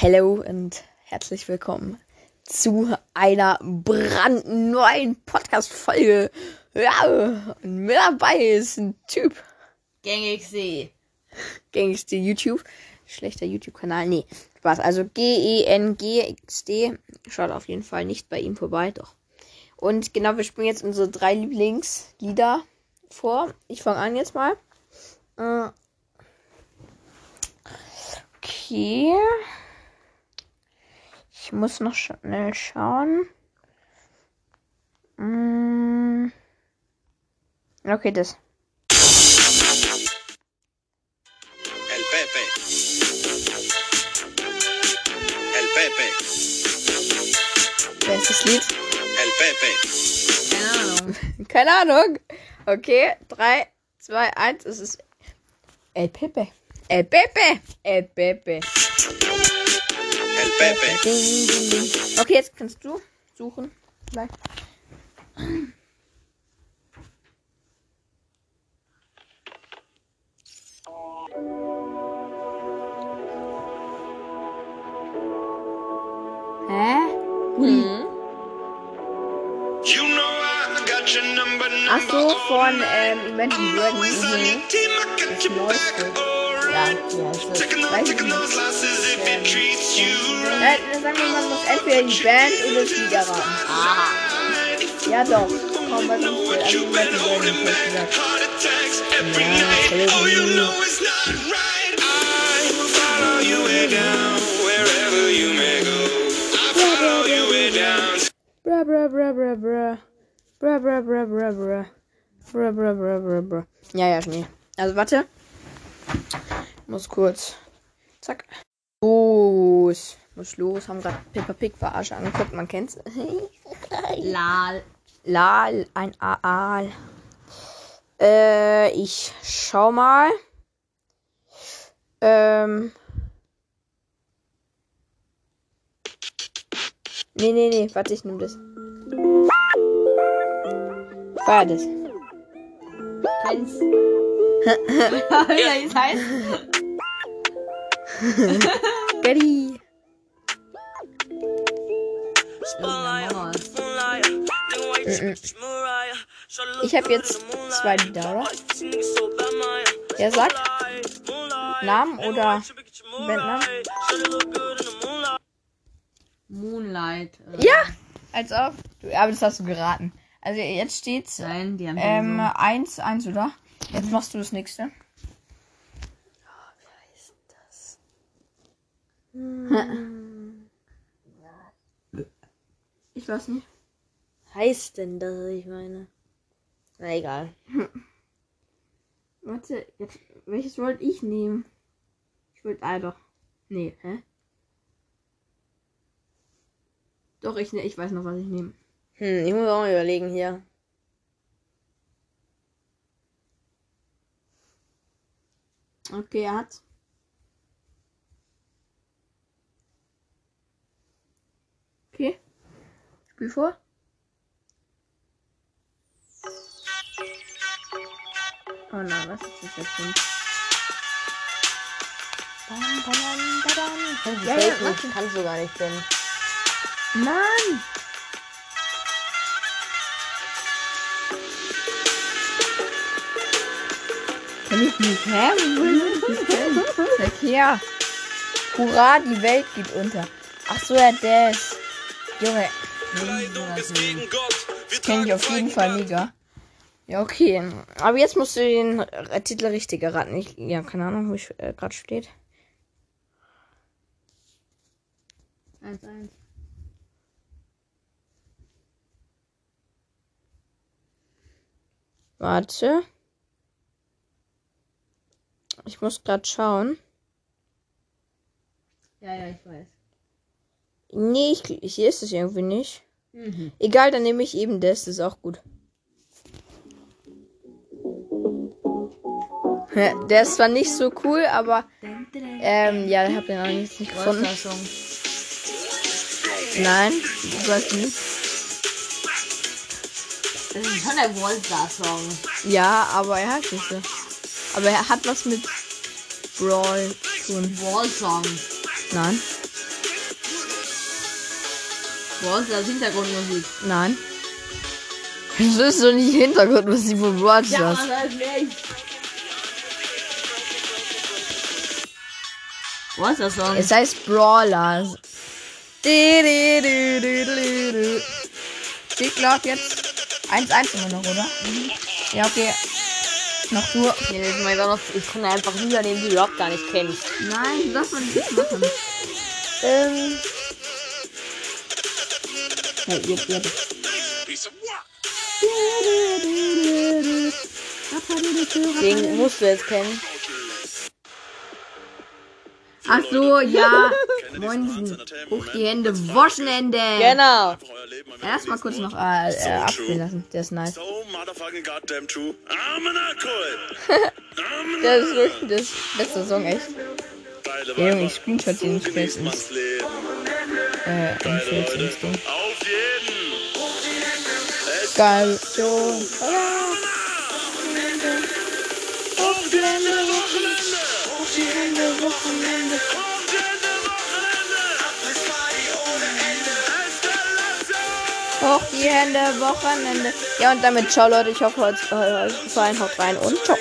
Hallo und herzlich willkommen zu einer brandneuen Podcast-Folge. Ja, und mit dabei ist ein Typ. Gängigste. Gängigste YouTube. Schlechter YouTube-Kanal. Nee, Spaß. Also G-E-N-G-X-D. Schaut auf jeden Fall nicht bei ihm vorbei, doch. Und genau, wir spielen jetzt unsere drei Lieblingslieder vor. Ich fange an jetzt mal. Äh, Okay. Ich muss noch schnell schauen. Mm. Okay, das. El Pepe. El Pepe. Wer ist das Lied? El Pepe. Keine Ahnung. Keine Ahnung. Okay, 3, 2, 1. Es ist El Pepe. El Pepe. El Pepe. El Pepe. Okay, jetzt kannst du suchen. Vielleicht. Hä? Number. Ach so, von ähm, Imagine Dragons. Mhm. Team, I ja, ja, es ist, weiß ich nicht. Nein, Schnee. Also, warte. Muss kurz. Zack. Los. Muss los. Haben gerade Peppa Pig verarsche angeguckt. Man kennt's. Lal. Lal, ein Aal. Äh, ich schau mal. Ähm. Nee, nee, nee, warte, ich nehm das. Feier das. Kennst Wie heißt? Getty. Ich habe jetzt zwei Lieder, oder? Wer sagt? Namen oder Bandnamen? Moonlight. Äh, Ja! Als ob. Du, aber das hast du geraten. Also jetzt steht's Nein, die haben ähm, so. 1, 1, oder? Jetzt machst du das nächste. Ich weiß nicht. heißt denn das, ich meine? Na egal. Warte, jetzt, welches wollte ich nehmen? Ich wollte einfach. Nee, hä? Doch, ich, ne, ich weiß noch, was ich nehme. Hm, ich muss auch mal überlegen hier. Okay, er hat's. Spiel vor. Oh nein, was ist das jetzt denn? Bam, badam. Kannst du Ja, ja, nicht, kannst du gar nicht kennen. Mann! Kenn ich nicht, hä? Wo ich das kennen? Verkehr. Hurra, die Welt geht unter. Ach so, ja, das. Junge, kenne ich auf jeden Fall mega. Ja, okay. Aber jetzt musst du den äh, Titel richtig erraten. Ich, ja, keine Ahnung, wo ich äh, gerade steht. 1-1. Warte. Ich muss gerade schauen. Ja, ja, ich weiß. Nee, ich, hier ist es irgendwie nicht. Mhm. Egal, dann nehme ich eben das. Das ist auch gut. Der ist zwar nicht so cool, aber ähm, ja, ich habe den auch nicht, gefunden. Nein, du weißt nicht. Das ist schon der Wallstar-Song. Ja, aber er heißt nicht so. Aber er hat was mit Brawl zu tun. Wall-Song. Nein. Brawl Stars Hintergrundmusik. Nein. Das ist so nicht Hintergrundmusik von Brawl Stars. das nicht. Brawl Stars Song. Es heißt Brawler. Du, du, du, du, du, du. Steht glaub jetzt 1-1 immer noch, oder? Ja, okay. Noch du. Nee, das ist mir noch, ich kann einfach Lieder nehmen, die du überhaupt gar nicht kennst. Nein, darfst man nicht machen. Ähm, Ihr, Den musst du jetzt kennen. Ach so, ja. Moinsen. Hoch die Hände. Wochenende. Genau. Erstmal kurz noch äh, äh, abspielen lassen. Der ist nice. So motherfucking goddamn true. I'm an alcohol. Der ist wirklich das beste Song, echt. Junge, ich screenshot den Leben. äh, in Geile Geil. Eskalation. Hoch die Hände, Wochenende. Ja, und damit ciao, Leute. Ich hoffe, euch hat es gefallen. Haut rein und ciao.